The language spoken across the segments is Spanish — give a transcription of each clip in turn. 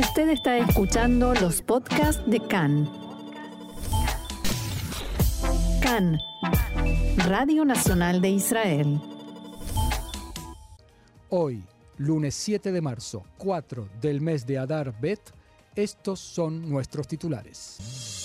Usted está escuchando los podcasts de CAN. CAN, Radio Nacional de Israel. Hoy, lunes 7 de marzo, 4 del mes de Adar Bet, estos son nuestros titulares.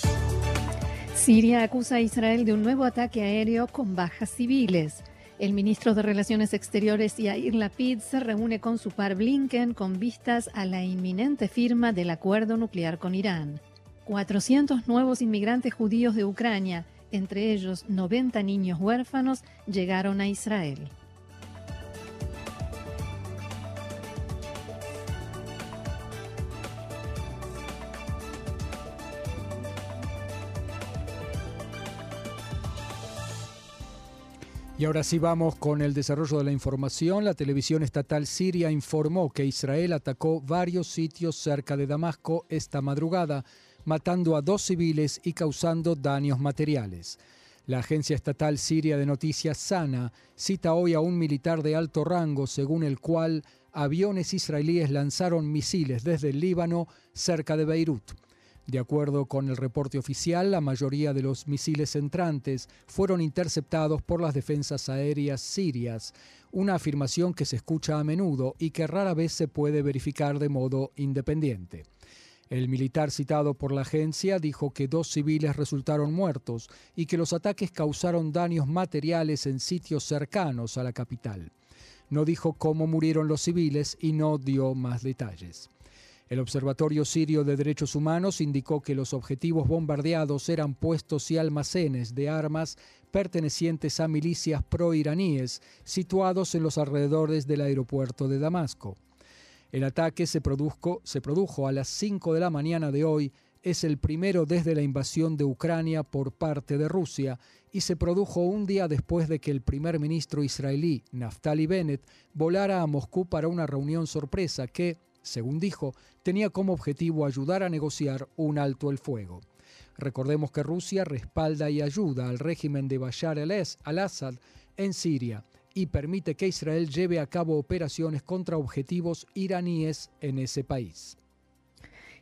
Siria acusa a Israel de un nuevo ataque aéreo con bajas civiles. El ministro de Relaciones Exteriores Yair Lapid se reúne con su par Blinken con vistas a la inminente firma del acuerdo nuclear con Irán. 400 nuevos inmigrantes judíos de Ucrania, entre ellos 90 niños huérfanos, llegaron a Israel. Y ahora sí vamos con el desarrollo de la información. La televisión estatal siria informó que Israel atacó varios sitios cerca de Damasco esta madrugada, matando a dos civiles y causando daños materiales. La agencia estatal siria de noticias Sana cita hoy a un militar de alto rango según el cual aviones israelíes lanzaron misiles desde el Líbano cerca de Beirut. De acuerdo con el reporte oficial, la mayoría de los misiles entrantes fueron interceptados por las defensas aéreas sirias, una afirmación que se escucha a menudo y que rara vez se puede verificar de modo independiente. El militar citado por la agencia dijo que dos civiles resultaron muertos y que los ataques causaron daños materiales en sitios cercanos a la capital. No dijo cómo murieron los civiles y no dio más detalles. El Observatorio Sirio de Derechos Humanos indicó que los objetivos bombardeados eran puestos y almacenes de armas pertenecientes a milicias proiraníes situados en los alrededores del aeropuerto de Damasco. El ataque se produjo, se produjo a las 5 de la mañana de hoy, es el primero desde la invasión de Ucrania por parte de Rusia y se produjo un día después de que el primer ministro israelí, Naftali Bennett, volara a Moscú para una reunión sorpresa que, según dijo, tenía como objetivo ayudar a negociar un alto el fuego. Recordemos que Rusia respalda y ayuda al régimen de Bashar al-Assad en Siria y permite que Israel lleve a cabo operaciones contra objetivos iraníes en ese país.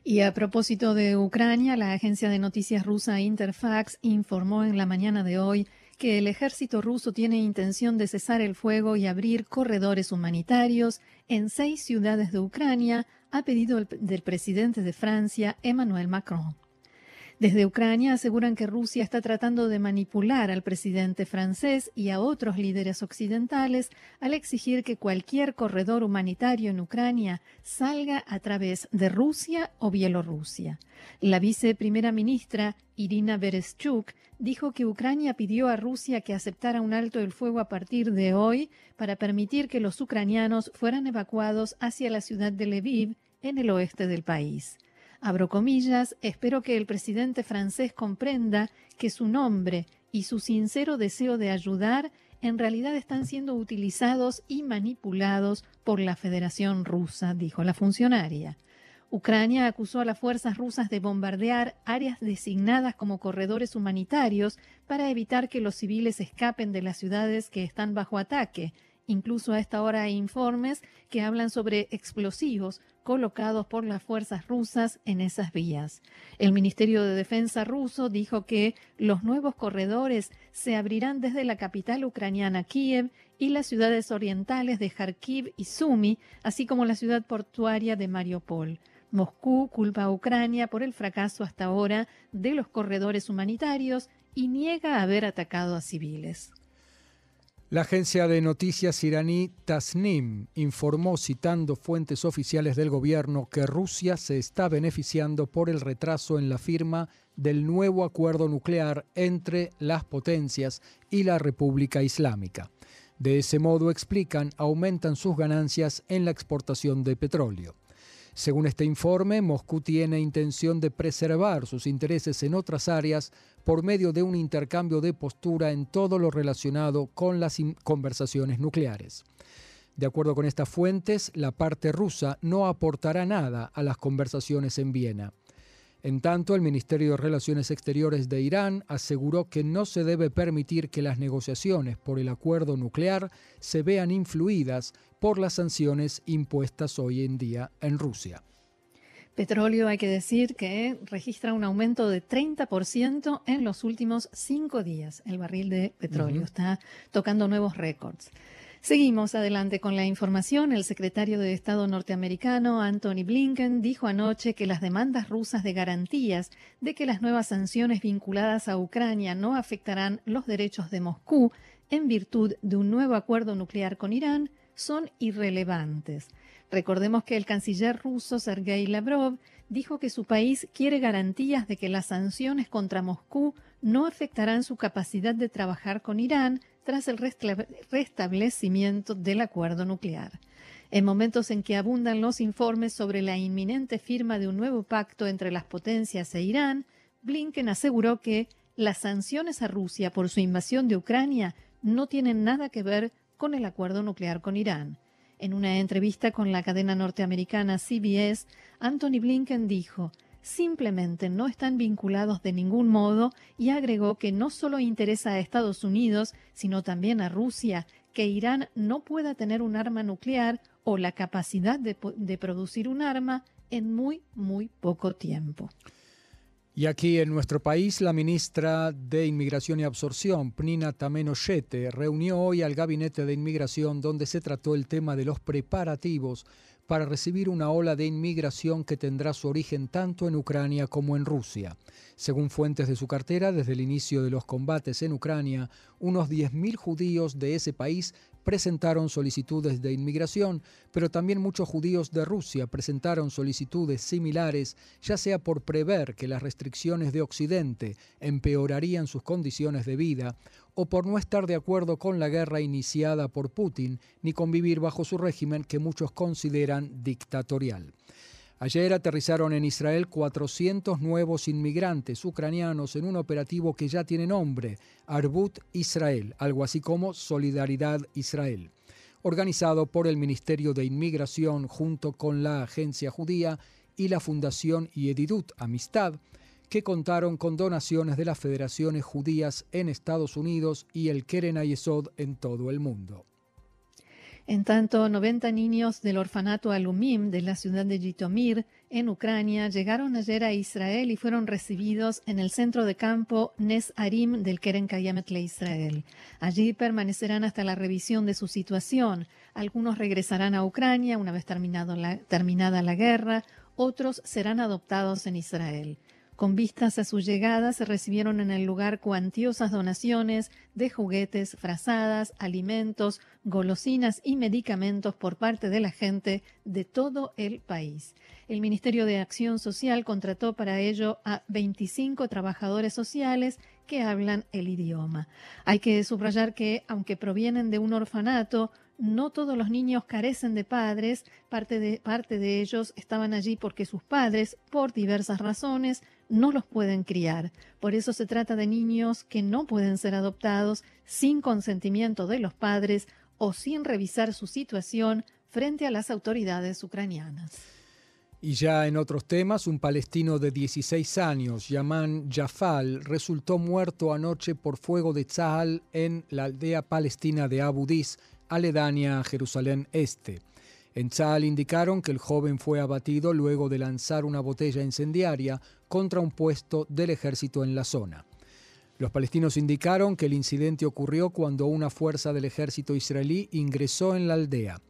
Y a propósito de Ucrania, la agencia de noticias rusa Interfax informó en la mañana de hoy que el ejército ruso tiene intención de cesar el fuego y abrir corredores humanitarios en seis ciudades de Ucrania a pedido del presidente de Francia, Emmanuel Macron. Desde Ucrania aseguran que Rusia está tratando de manipular al presidente francés y a otros líderes occidentales al exigir que cualquier corredor humanitario en Ucrania salga a través de Rusia o Bielorrusia. La viceprimera ministra Irina Bereshchuk dijo que Ucrania pidió a Rusia que aceptara un alto el fuego a partir de hoy para permitir que los ucranianos fueran evacuados hacia la ciudad de Lviv en el oeste del país. Abro comillas, espero que el presidente francés comprenda que su nombre y su sincero deseo de ayudar en realidad están siendo utilizados y manipulados por la Federación Rusa, dijo la funcionaria. Ucrania acusó a las fuerzas rusas de bombardear áreas designadas como corredores humanitarios para evitar que los civiles escapen de las ciudades que están bajo ataque Incluso a esta hora hay informes que hablan sobre explosivos colocados por las fuerzas rusas en esas vías. El Ministerio de Defensa ruso dijo que los nuevos corredores se abrirán desde la capital ucraniana Kiev y las ciudades orientales de Kharkiv y Sumy, así como la ciudad portuaria de Mariupol. Moscú culpa a Ucrania por el fracaso hasta ahora de los corredores humanitarios y niega haber atacado a civiles. La agencia de noticias iraní Tasnim informó, citando fuentes oficiales del gobierno, que Rusia se está beneficiando por el retraso en la firma del nuevo acuerdo nuclear entre las potencias y la República Islámica. De ese modo, explican, aumentan sus ganancias en la exportación de petróleo. Según este informe, Moscú tiene intención de preservar sus intereses en otras áreas por medio de un intercambio de postura en todo lo relacionado con las conversaciones nucleares. De acuerdo con estas fuentes, la parte rusa no aportará nada a las conversaciones en Viena. En tanto, el Ministerio de Relaciones Exteriores de Irán aseguró que no se debe permitir que las negociaciones por el acuerdo nuclear se vean influidas por las sanciones impuestas hoy en día en Rusia. Petróleo, hay que decir que registra un aumento de 30% en los últimos cinco días. El barril de petróleo está tocando nuevos récords. Seguimos adelante con la información. El secretario de Estado norteamericano, Anthony Blinken, dijo anoche que las demandas rusas de garantías de que las nuevas sanciones vinculadas a Ucrania no afectarán los derechos de Moscú en virtud de un nuevo acuerdo nuclear con Irán son irrelevantes. Recordemos que el canciller ruso Sergei Lavrov dijo que su país quiere garantías de que las sanciones contra Moscú no afectarán su capacidad de trabajar con Irán tras el restablecimiento del acuerdo nuclear. En momentos en que abundan los informes sobre la inminente firma de un nuevo pacto entre las potencias e Irán, Blinken aseguró que las sanciones a Rusia por su invasión de Ucrania no tienen nada que ver con el acuerdo nuclear con Irán. En una entrevista con la cadena norteamericana CBS, Anthony Blinken dijo, simplemente no están vinculados de ningún modo y agregó que no solo interesa a Estados Unidos, sino también a Rusia, que Irán no pueda tener un arma nuclear o la capacidad de, producir un arma en muy, muy poco tiempo. Y aquí en nuestro país, la ministra de Inmigración y Absorción, Pnina Tameno reunió hoy al Gabinete de Inmigración donde se trató el tema de los preparativos para recibir una ola de inmigración que tendrá su origen tanto en Ucrania como en Rusia. Según fuentes de su cartera, desde el inicio de los combates en Ucrania, unos 10.000 judíos de ese país presentaron solicitudes de inmigración, pero también muchos judíos de Rusia presentaron solicitudes similares, ya sea por prever que las restricciones de Occidente empeorarían sus condiciones de vida, o por no estar de acuerdo con la guerra iniciada por Putin, ni convivir bajo su régimen que muchos consideran dictatorial. Ayer aterrizaron en Israel 400 nuevos inmigrantes ucranianos en un operativo que ya tiene nombre, Arbut Israel, algo así como Solidaridad Israel, organizado por el Ministerio de Inmigración junto con la Agencia Judía y la Fundación Yedidut Amistad, que contaron con donaciones de las federaciones judías en Estados Unidos y el Keren Ayesod en todo el mundo. En tanto, 90 niños del orfanato Alumim de la ciudad de Jitomir, en Ucrania, llegaron ayer a Israel y fueron recibidos en el centro de campo Nes Arim del Keren Kayametle Israel. Allí permanecerán hasta la revisión de su situación. Algunos regresarán a Ucrania una vez terminada la guerra, otros serán adoptados en Israel. Con vistas a su llegada, se recibieron en el lugar cuantiosas donaciones de juguetes, frazadas, alimentos, golosinas y medicamentos por parte de la gente de todo el país. El Ministerio de Acción Social contrató para ello a 25 trabajadores sociales que hablan el idioma. Hay que subrayar que, aunque provienen de un orfanato, no todos los niños carecen de padres, parte de, parte de ellos estaban allí porque sus padres, por diversas razones, no los pueden criar. Por eso se trata de niños que no pueden ser adoptados sin consentimiento de los padres o sin revisar su situación frente a las autoridades ucranianas. Y ya en otros temas, un palestino de 16 años, Yaman Jafal, resultó muerto anoche por fuego de Tzahal en la aldea palestina de Abu Dis, aledaña a Jerusalén Este. En Tzal indicaron que el joven fue abatido luego de lanzar una botella incendiaria contra un puesto del ejército en la zona. Los palestinos indicaron que el incidente ocurrió cuando una fuerza del ejército israelí ingresó en la aldea.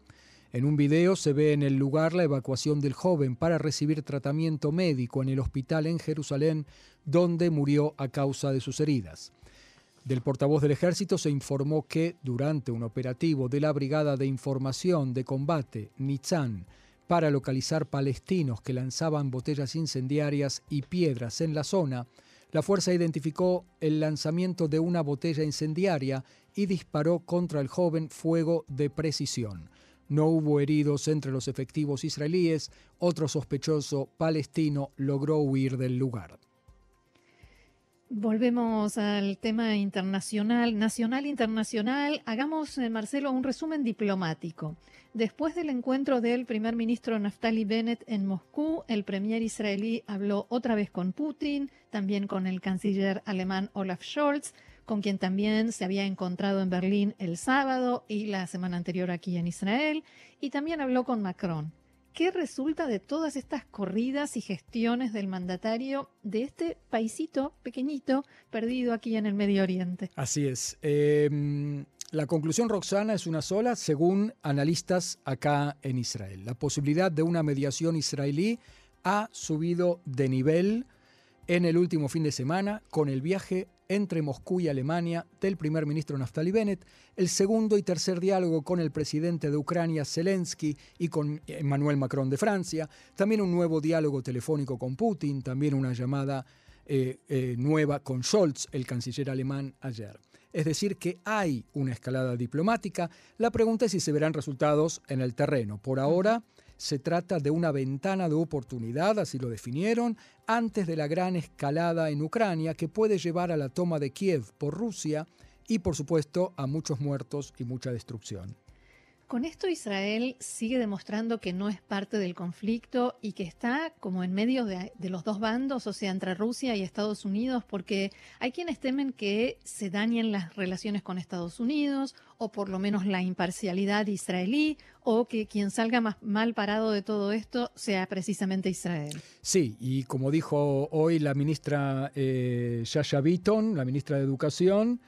En un video se ve en el lugar la evacuación del joven para recibir tratamiento médico en el hospital en Jerusalén, donde murió a causa de sus heridas. Del portavoz del ejército se informó que durante un operativo de la Brigada de Información de Combate, Nitzan, para localizar palestinos que lanzaban botellas incendiarias y piedras en la zona, la fuerza identificó el lanzamiento de una botella incendiaria y disparó contra el joven fuego de precisión. No hubo heridos entre los efectivos israelíes, otro sospechoso palestino logró huir del lugar. Volvemos al tema internacional, nacional, internacional. Hagamos, eh, Marcelo, un resumen diplomático. Después del encuentro del primer ministro Naftali Bennett en Moscú, el premier israelí habló otra vez con Putin, también con el canciller alemán Olaf Scholz, con quien también se había encontrado en Berlín el sábado y la semana anterior aquí en Israel, y también habló con Macron. ¿Qué resulta de todas estas corridas y gestiones del mandatario de este paisito pequeñito perdido aquí en el Medio Oriente? Así es. Em, la conclusión, Roxana, es una sola, según analistas acá en Israel. La posibilidad de una mediación israelí ha subido de nivel en el último fin de semana con el viaje entre Moscú y Alemania del primer ministro Naftali Bennett, el segundo y tercer diálogo con el presidente de Ucrania Zelensky y con Emmanuel Macron de Francia, también un nuevo diálogo telefónico con Putin, también una llamada eh, eh, nueva con Scholz, el canciller alemán, ayer. Es decir, que hay una escalada diplomática. La pregunta es si se verán resultados en el terreno. Por ahora, se trata de una ventana de oportunidad, así lo definieron, antes de la gran escalada en Ucrania que puede llevar a la toma de Kiev por Rusia y por supuesto a muchos muertos y mucha destrucción. Con esto Israel sigue demostrando que no es parte del conflicto y que está como en medio de, los dos bandos, o sea, entre Rusia y Estados Unidos, porque hay quienes temen que se dañen las relaciones con Estados Unidos o por lo menos la imparcialidad israelí o que quien salga más mal parado de todo esto sea precisamente Israel. Sí, y como dijo hoy la ministra eh, Yasha Bitton, la ministra de Educación,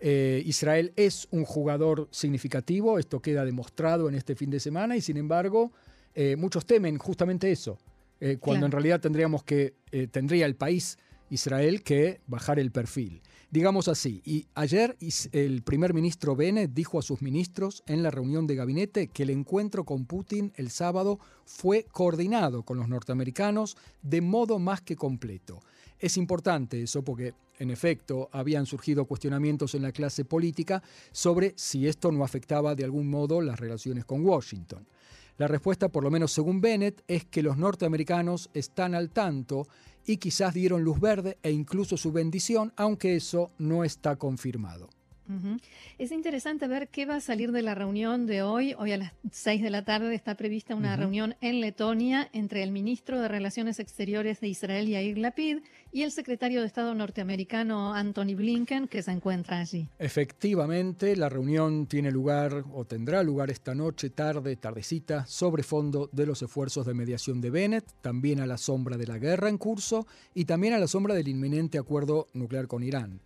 eh, Israel es un jugador significativo, esto queda demostrado en este fin de semana y sin embargo eh, muchos temen justamente eso, eh, cuando en realidad tendríamos que, tendría el país Israel que bajar el perfil. Digamos así, y ayer el primer ministro Bennett dijo a sus ministros en la reunión de gabinete que el encuentro con Putin el sábado fue coordinado con los norteamericanos de modo más que completo. Es importante eso porque, en efecto, habían surgido cuestionamientos en la clase política sobre si esto no afectaba de algún modo las relaciones con Washington. La respuesta, por lo menos según Bennett, es que los norteamericanos están al tanto y quizás dieron luz verde e incluso su bendición, aunque eso no está confirmado. Es interesante ver qué va a salir de la reunión de hoy. Hoy a las 6 de la tarde está prevista una reunión en Letonia entre el ministro de Relaciones Exteriores de Israel, Yair Lapid, y el secretario de Estado norteamericano, Anthony Blinken, que se encuentra allí. Efectivamente, la reunión tiene lugar o tendrá lugar esta noche, tarde, tardecita, sobre fondo de los esfuerzos de mediación de Bennett, también a la sombra de la guerra en curso y también a la sombra del inminente acuerdo nuclear con Irán.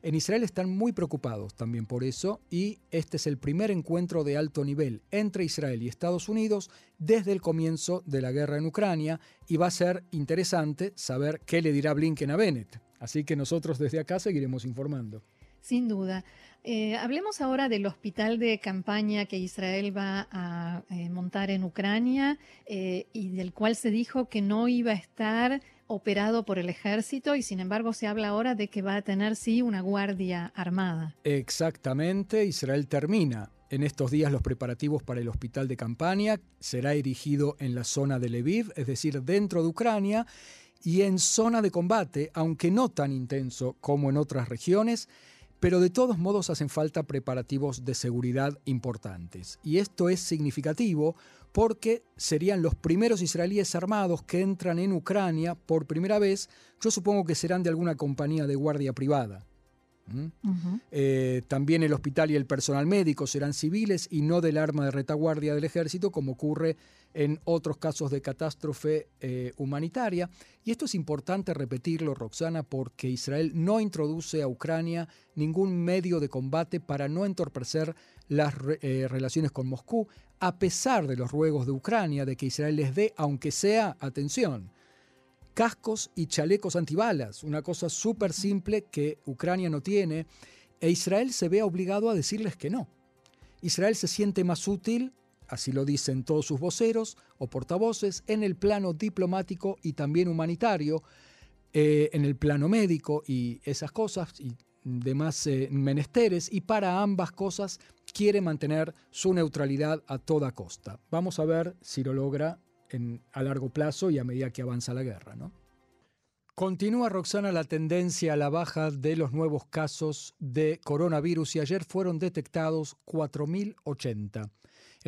En Israel están muy preocupados también por eso y este es el primer encuentro de alto nivel entre Israel y Estados Unidos desde el comienzo de la guerra en Ucrania y va a ser interesante saber qué le dirá Blinken a Bennett. Así que nosotros desde acá seguiremos informando. Sin duda. Eh, hablemos ahora del hospital de campaña que Israel va a eh, montar en Ucrania eh, y del cual se dijo que no iba a estar operado por el ejército y sin embargo se habla ahora de que va a tener sí una guardia armada. Exactamente, Israel termina en estos días los preparativos para el hospital de campaña, será erigido en la zona de Lviv, es decir, dentro de Ucrania, y en zona de combate, aunque no tan intenso como en otras regiones, pero de todos modos hacen falta preparativos de seguridad importantes. Y esto es significativo porque serían los primeros israelíes armados que entran en Ucrania por primera vez. Yo supongo que serán de alguna compañía de guardia privada. Eh, también el hospital y el personal médico serán civiles y no del arma de retaguardia del ejército, como ocurre en otros casos de catástrofe eh, humanitaria. Y esto es importante repetirlo, Roxana, porque Israel no introduce a Ucrania ningún medio de combate para no entorpecer las eh, relaciones con Moscú, a pesar de los ruegos de Ucrania de que Israel les dé, aunque sea, atención, cascos y chalecos antibalas, una cosa súper simple que Ucrania no tiene, e Israel se ve obligado a decirles que no. Israel se siente más útil, así lo dicen todos sus voceros o portavoces, en el plano diplomático y también humanitario, eh, en el plano médico y esas cosas demás eh, menesteres, y para ambas cosas quiere mantener su neutralidad a toda costa. Vamos a ver si lo logra a largo plazo y a medida que avanza la guerra. ¿no? Continúa, Roxana, la tendencia a la baja de los nuevos casos de coronavirus y ayer fueron detectados 4.080.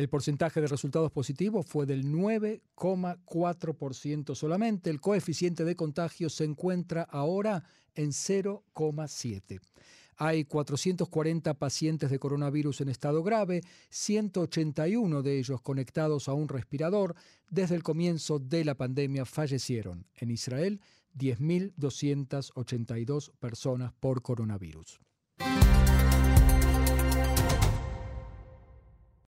El porcentaje de resultados positivos fue del 9,4% solamente. El coeficiente de contagio se encuentra ahora en 0,7. Hay 440 pacientes de coronavirus en estado grave, 181 de ellos conectados a un respirador. Desde el comienzo de la pandemia fallecieron en Israel 10.282 personas por coronavirus.